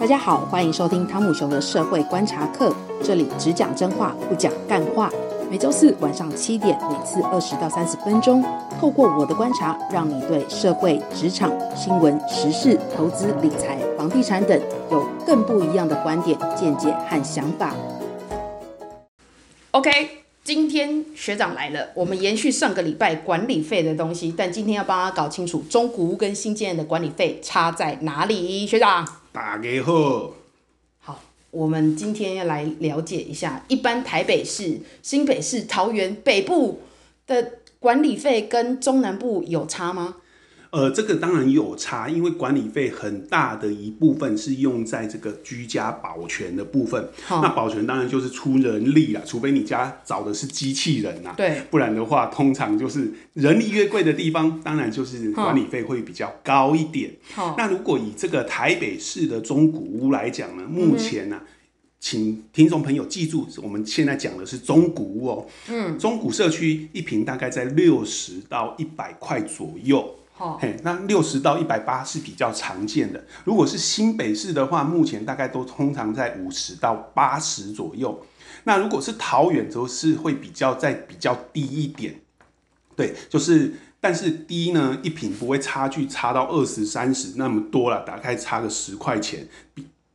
大家好，欢迎收听汤姆熊的社会观察课，这里只讲真话，不讲干话。每周四晚上七点，每次二十到三十分钟，透过我的观察，让你对社会、职场、新闻、时事、投资、理财、房地产等有更不一样的观点、见解和想法。OK，今天学长来了，我们延续上个礼拜管理费的东西，但今天要帮他搞清楚中古屋跟新建的管理费差在哪里，学长。大家好，好，我们今天要来了解一下，一般台北市、新北市、桃园北部的管理费跟中南部有差吗？呃，这个当然有差，因为管理费很大的一部分是用在这个居家保全的部分。哦、那保全当然就是出人力了，除非你家找的是机器人呐、啊，对，不然的话，通常就是人力越贵的地方，当然就是管理费会比较高一点。哦、那如果以这个台北市的中古屋来讲呢，目前呢、啊，嗯、请听众朋友记住，我们现在讲的是中古屋哦，嗯，中古社区一平大概在六十到一百块左右。嘿，那六十到一百八是比较常见的。如果是新北市的话，目前大概都通常在五十到八十左右。那如果是桃园，则是会比较在比较低一点。对，就是，但是低呢，一瓶不会差距差到二十三十那么多了，大概差个十块钱。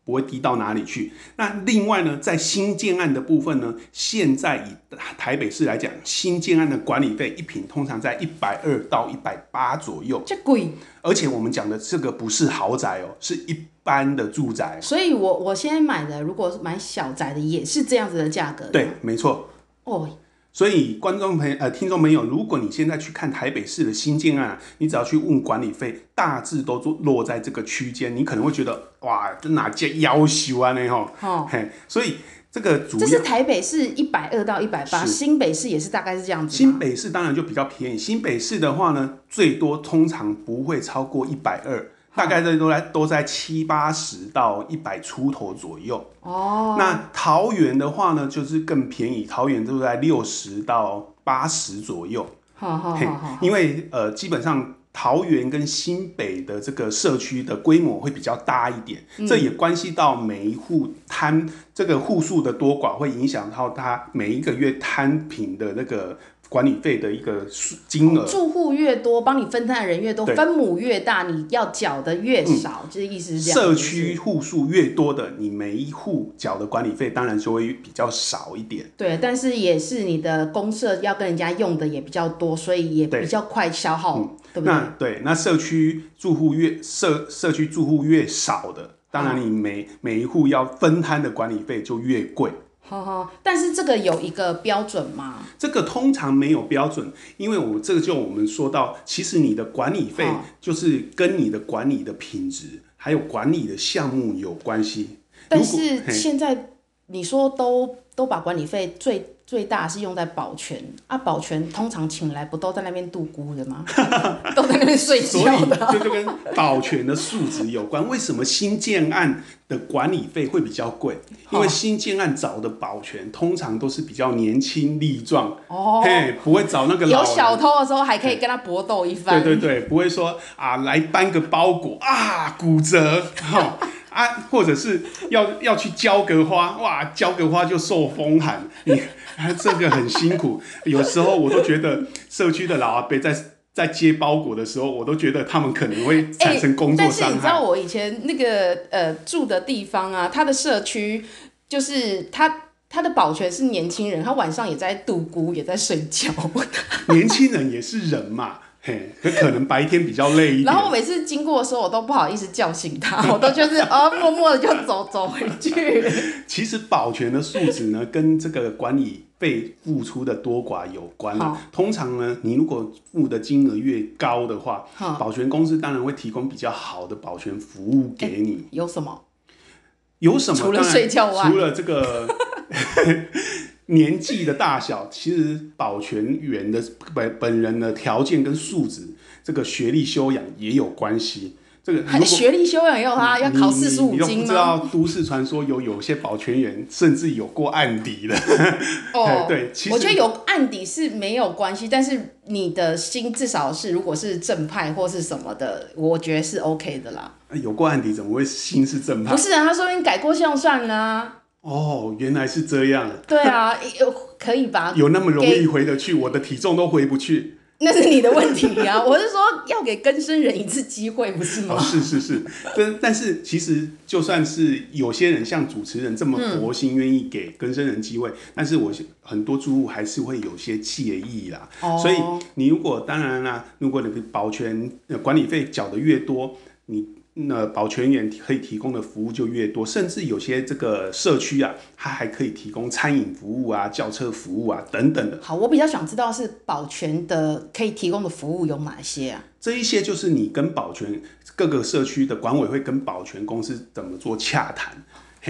不会低到哪里去。那另外呢，在新建案的部分呢，现在以台北市来讲，新建案的管理费一平通常在一百二到一百八左右。这贵。而且我们讲的这个不是豪宅哦，是一般的住宅。所以我我现在买的，如果是买小宅的，也是这样子的价格。对，没错。哦。所以，观众朋友、呃，听众朋友，如果你现在去看台北市的新建案，你只要去问管理费，大致都落落在这个区间，你可能会觉得，哇，这哪家要求啊？呢吼，哦，嘿，所以这个主要，这是台北市一百二到一百八，新北市也是大概是这样子。新北市当然就比较便宜，新北市的话呢，最多通常不会超过一百二。大概这都在都在七八十到一百出头左右哦。那桃园的话呢，就是更便宜，桃园都在六十到八十左右。好好好，因为呃，基本上桃园跟新北的这个社区的规模会比较大一点，嗯、这也关系到每一户摊这个户数的多寡，会影响到它每一个月摊平的那个。管理费的一个金额，住户越多，帮你分摊的人越多，分母越大，你要缴的越少，就是、意思是这样。社区户数越多的，你每一户缴的管理费当然就会比较少一点。对，但是也是你的公社要跟人家用的也比较多，所以也比较快消耗，对，嗯、对不对？那对，那社区住户越社社区住户越少的，当然你每、嗯、每一户要分摊的管理费就越贵。好好，但是这个有一个标准吗？这个通常没有标准，因为我这个就我们说到，其实你的管理费就是跟你的管理的品质，还有管理的项目有关系。但是现在你说都都把管理费最。最大是用在保全啊，保全通常请来不都在那边度孤的吗？都在那边睡觉的。所以这就跟保全的素质有关。为什么新建案的管理费会比较贵？因为新建案找的保全通常都是比较年轻力壮哦，嘿，不会找那个老有小偷的时候还可以跟他搏斗一番。对对对，不会说啊，来搬个包裹啊骨折哈啊，或者是要要去浇个花哇，浇个花就受风寒你。这个很辛苦，有时候我都觉得社区的老阿伯在在接包裹的时候，我都觉得他们可能会产生工作伤害。欸，但是你知道我以前那个呃住的地方啊，他的社区就是他他的保全是年轻人，他晚上也在度孤，也在睡觉。年轻人也是人嘛。嘿，可可能白天比较累一点。然后我每次经过的时候，我都不好意思叫醒他，我都就是啊，默默的就走走回去。其实保全的素质呢，跟这个管理费付出的多寡有关。好通常呢，你如果付的金额越高的话，保全公司当然会提供比较好的保全服务给你。欸、有什么？有什么？除了睡觉外，除了这个。年纪的大小，其实保全员的本本人的条件跟素质，这个学历修养也有关系。这个学历修养也有他，要考四十五斤吗？你都不知道都市传说有有些保全员甚至有过案底的。哦，对，其实我觉得有案底是没有关系，但是你的心至少是如果是正派或是什么的，我觉得是 OK 的啦。有过案底怎么会心是正派？不是啊，他说你改过向善啊。哦，原来是这样。对啊，有可以吧？有那么容易回得去？我的体重都回不去。那是你的问题啊！我是说，要给更生人一次机会，不是吗？哦、是是是，但但是其实就算是有些人像主持人这么佛心，愿意给更生人机会，嗯、但是我很多住户还是会有些介意啦。哦、所以你如果当然啦，如果你保全管理费缴的越多，你。那保全员可以提供的服务就越多，甚至有些这个社区啊，它还可以提供餐饮服务啊、轿车服务啊等等的。好，我比较想知道是保全的可以提供的服务有哪些啊？这一些就是你跟保全各个社区的管委会跟保全公司怎么做洽谈。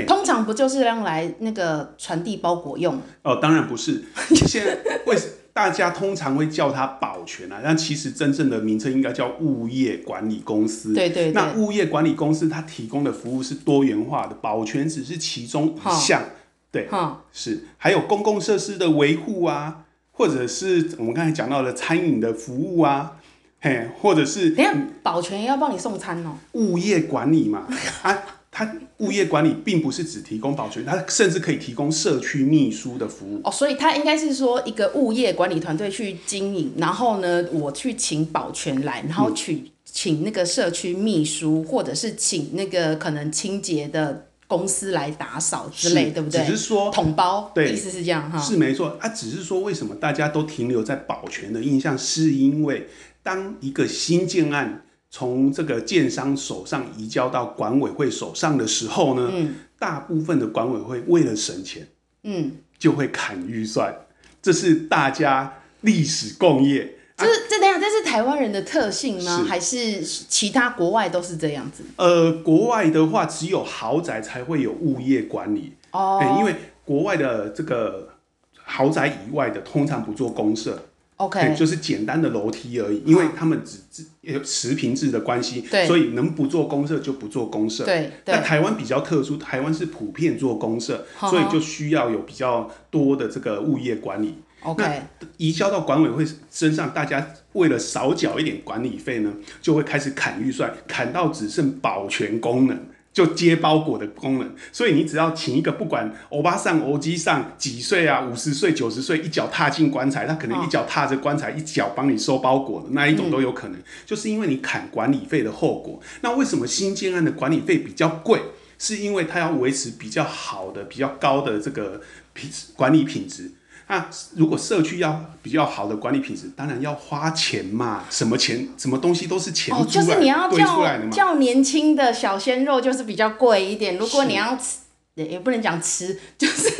通常不就是用来那个传递包裹用？哦，当然不是。现在为什大家通常会叫它保全啊？但其实真正的名称应该叫物业管理公司。对对对。那物业管理公司它提供的服务是多元化的，保全只是其中一项。对，是还有公共设施的维护啊，或者是我们刚才讲到的餐饮的服务啊，嘿，或者是等下保全要帮你送餐哦。物业管理嘛，啊。它物业管理并不是只提供保全，它甚至可以提供社区秘书的服务哦，所以它应该是说一个物业管理团队去经营，然后呢，我去请保全来，然后去请那个社区秘书，或者是请那个可能清洁的公司来打扫之类，对不对？只是说统包，对，意思是这样哈，是没错。啊，只是说为什么大家都停留在保全的印象，是因为当一个新建案。从这个建商手上移交到管委会手上的时候呢，嗯、大部分的管委会为了省钱，嗯，就会砍预算，这是大家历史共业。这是这等下，这是台湾人的特性吗？是还是其他国外都是这样子？呃，国外的话，只有豪宅才会有物业管理哦、欸，因为国外的这个豪宅以外的，通常不做公设。OK，就是简单的楼梯而已，因为他们只只有持平制的关系，对所以能不做公社就不做公社。对，那台湾比较特殊，台湾是普遍做公社，所以就需要有比较多的这个物业管理。OK，那移交到管委会身上，大家为了少缴一点管理费呢，就会开始砍预算，砍到只剩保全功能。就接包裹的功能，所以你只要请一个不管欧巴上、欧基上几岁啊，五十岁、九十岁，一脚踏进棺材，他可能一脚踏着棺材，一脚帮你收包裹的那一种都有可能。嗯、就是因为你砍管理费的后果。那为什么新建案的管理费比较贵？是因为它要维持比较好的、比较高的这个品管理品质。那如果社区要比较好的管理品质，当然要花钱嘛。什么钱？什么东西都是钱哦、就是你要叫叫年轻的小鲜肉，就是比较贵一点。如果你要吃，是也不能讲吃，就是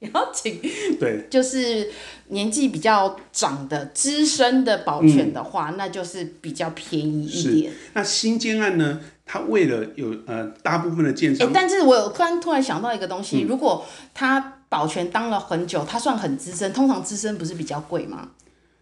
你要请，对，就是年纪比较长的资深的保全的话，嗯、那就是比较便宜一点。那新建案呢？他为了有呃大部分的建商、欸，但是我有突然突然想到一个东西，嗯、如果他。保全当了很久，他算很资深。通常资深不是比较贵吗？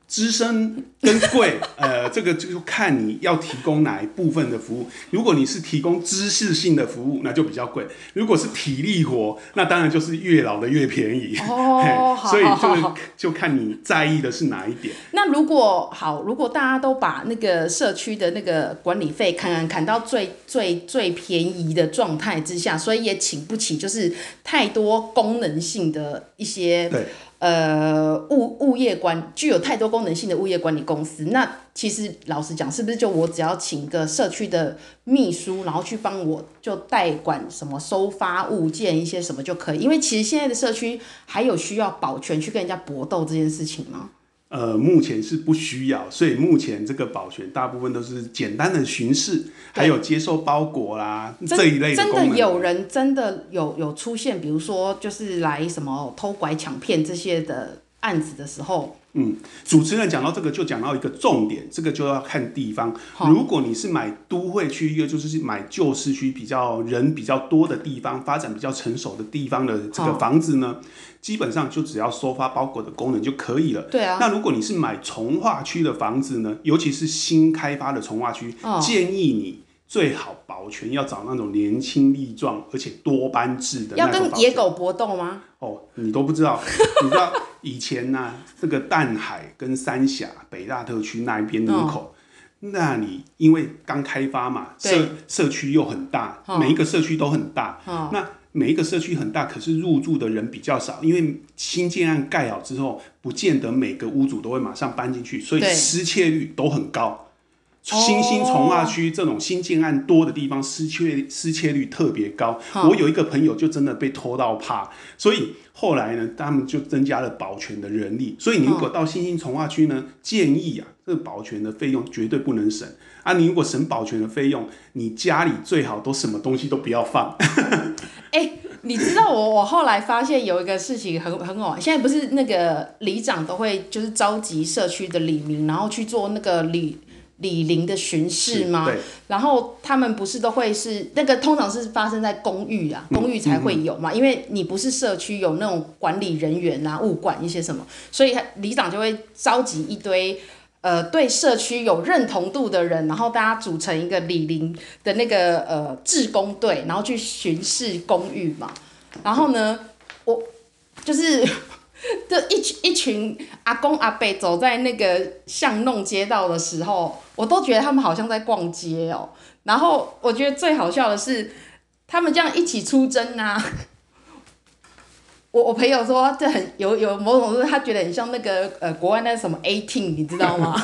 资深跟贵，呃，这个就看你要提供哪一部分的服务。如果你是提供知识性的服务，那就比较贵；如果是体力活，那当然就是越老的越便宜。哦，所以就就看你在意的是哪一点。那如果好，如果大家都把那个社区的那个管理费砍砍砍到最最最便宜的状态之下，所以也请不起就是太多功能性的一些对。呃，物物业管具有太多功能性的物业管理公司，那其实老实讲，是不是就我只要请个社区的秘书，然后去帮我就代管什么收发物件一些什么就可以？因为其实现在的社区还有需要保全去跟人家搏斗这件事情吗？呃，目前是不需要，所以目前这个保全大部分都是简单的巡视，还有接受包裹啦这一类的。真的有人真的有有出现，比如说就是来什么偷拐抢骗这些的案子的时候。嗯，主持人讲到这个就讲到一个重点，这个就要看地方。如果你是买都会区，一个就是买旧市区比较人比较多的地方，发展比较成熟的地方的这个房子呢，基本上就只要收发包裹的功能就可以了。对啊。那如果你是买从化区的房子呢，尤其是新开发的从化区，建议你最好保全要找那种年轻力壮而且多班制的。要跟野狗搏斗吗？哦，你都不知道，你知道以前呢、啊，这个淡海跟三峡北大特区那一边路口，哦、那里因为刚开发嘛，社社区又很大，哦、每一个社区都很大，哦、那每一个社区很大，可是入住的人比较少，因为新建案盖好之后，不见得每个屋主都会马上搬进去，所以失窃率都很高。新兴从化区这种新建案多的地方，失窃失窃率特别高。Oh. 我有一个朋友就真的被偷到怕，所以后来呢，他们就增加了保全的人力。所以你如果到新兴从化区呢，建议啊，这个保全的费用绝对不能省啊。你如果省保全的费用，你家里最好都什么东西都不要放。哎、欸，你知道我我后来发现有一个事情很很好玩，现在不是那个里长都会就是召集社区的里民，然后去做那个里。里邻的巡视吗？然后他们不是都会是那个，通常是发生在公寓啊，公寓才会有嘛，嗯嗯、因为你不是社区有那种管理人员啊，物管一些什么，所以里长就会召集一堆呃对社区有认同度的人，然后大家组成一个李林的那个呃志工队，然后去巡视公寓嘛。然后呢，我就是。就一群一群阿公阿伯走在那个巷弄街道的时候，我都觉得他们好像在逛街哦。然后我觉得最好笑的是，他们这样一起出征啊。我我朋友说这很有有某种是他觉得很像那个呃国外那个什么 eighteen 你知道吗？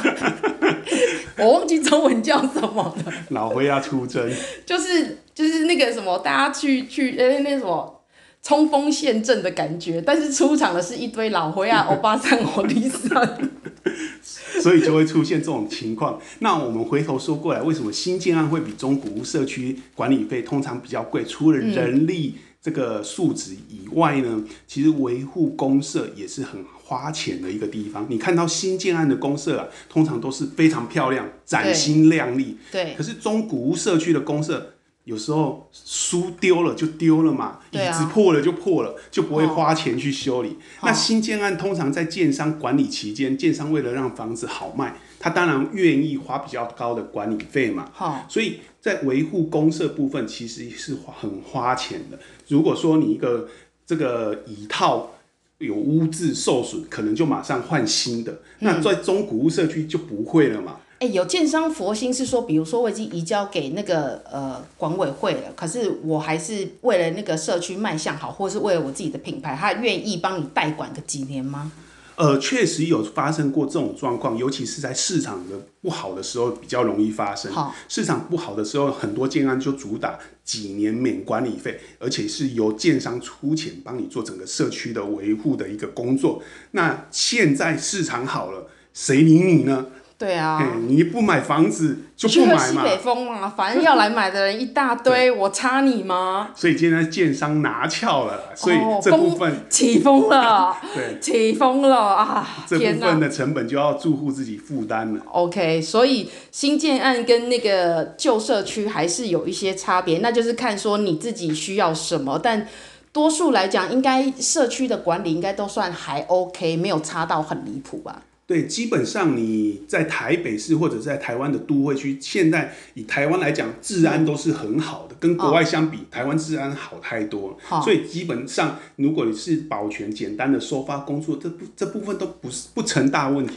我忘记中文叫什么了。老灰要出征。就是就是那个什么，大家去去呃那什么。冲锋陷阵的感觉，但是出场的是一堆老灰啊，欧巴桑、欧丽桑，所以就会出现这种情况。那我们回头说过来，为什么新建案会比中古屋社区管理费通常比较贵？除了人力这个素质以外呢，嗯、其实维护公社也是很花钱的一个地方。你看到新建案的公社啊，通常都是非常漂亮、崭新亮丽。对。可是中古屋社区的公设。有时候书丢了就丢了嘛，椅子破了就破了，就不会花钱去修理。哦、那新建案通常在建商管理期间，建商为了让房子好卖，他当然愿意花比较高的管理费嘛。哦、所以在维护公社部分，其实是很花钱的。如果说你一个这个椅套有污渍受损，可能就马上换新的。嗯、那在中古屋社区就不会了嘛。哎、欸，有建商佛心是说，比如说我已经移交给那个呃管委会了，可是我还是为了那个社区卖相好，或是为了我自己的品牌，他愿意帮你代管个几年吗？呃，确实有发生过这种状况，尤其是在市场的不好的时候比较容易发生。好市场不好的时候，很多建安就主打几年免管理费，而且是由建商出钱帮你做整个社区的维护的一个工作。那现在市场好了，谁理你呢？对啊，你不买房子就不买嘛。西北风嘛，反正要来买的人一大堆，我差你吗？所以现在建商拿翘了，所以这部分、哦、起风了，对，起风了啊！这部分的成本就要住户自己负担了。OK，所以新建案跟那个旧社区还是有一些差别，那就是看说你自己需要什么，但多数来讲，应该社区的管理应该都算还 OK，没有差到很离谱吧。对，基本上你在台北市或者在台湾的都会区，现在以台湾来讲，治安都是很好的，跟国外相比，哦、台湾治安好太多了。哦、所以基本上，如果你是保全简单的收发工作，这部这部分都不是不成大问题。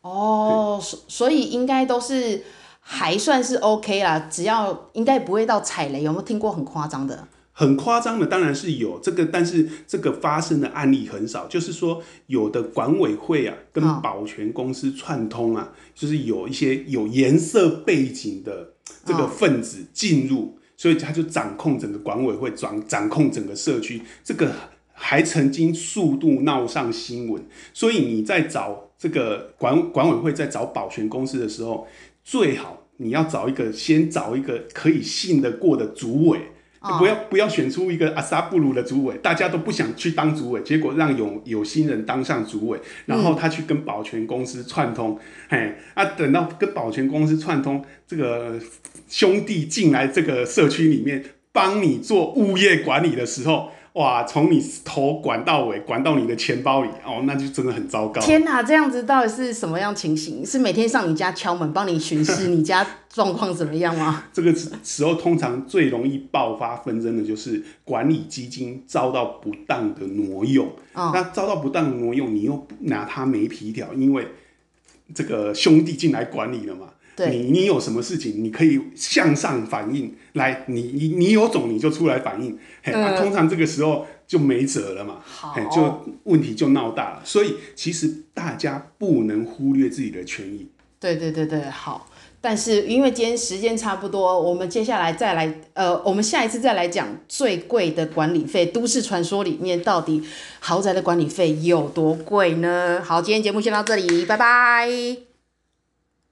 哦，所、嗯、所以应该都是还算是 OK 啦，只要应该不会到踩雷。有没有听过很夸张的？很夸张的当然是有这个，但是这个发生的案例很少。就是说，有的管委会啊，跟保全公司串通啊，就是有一些有颜色背景的这个分子进入，所以他就掌控整个管委会，掌掌控整个社区。这个还曾经速度闹上新闻。所以你在找这个管管委会在找保全公司的时候，最好你要找一个，先找一个可以信得过的主委。不要不要选出一个阿萨布鲁的主委，大家都不想去当主委，结果让有有心人当上主委，然后他去跟保全公司串通，哎、嗯，啊，等到跟保全公司串通，这个兄弟进来这个社区里面，帮你做物业管理的时候。哇，从你头管到尾，管到你的钱包里，哦，那就真的很糟糕。天哪，这样子到底是什么样情形？是每天上你家敲门，帮你巡视你家状况怎么样吗？这个时候通常最容易爆发纷争的就是管理基金遭到不当的挪用。哦、那遭到不当的挪用，你又拿它没皮条，因为这个兄弟进来管理了嘛。对你你有什么事情，你可以向上反映。来，你你你有种你就出来反映。嘿，呃啊、通常这个时候就没辙了嘛。好，就问题就闹大了。所以其实大家不能忽略自己的权益。对对对对，好。但是因为今天时间差不多，我们接下来再来，呃，我们下一次再来讲最贵的管理费。都市传说里面到底豪宅的管理费有多贵呢？好，今天节目先到这里，拜拜。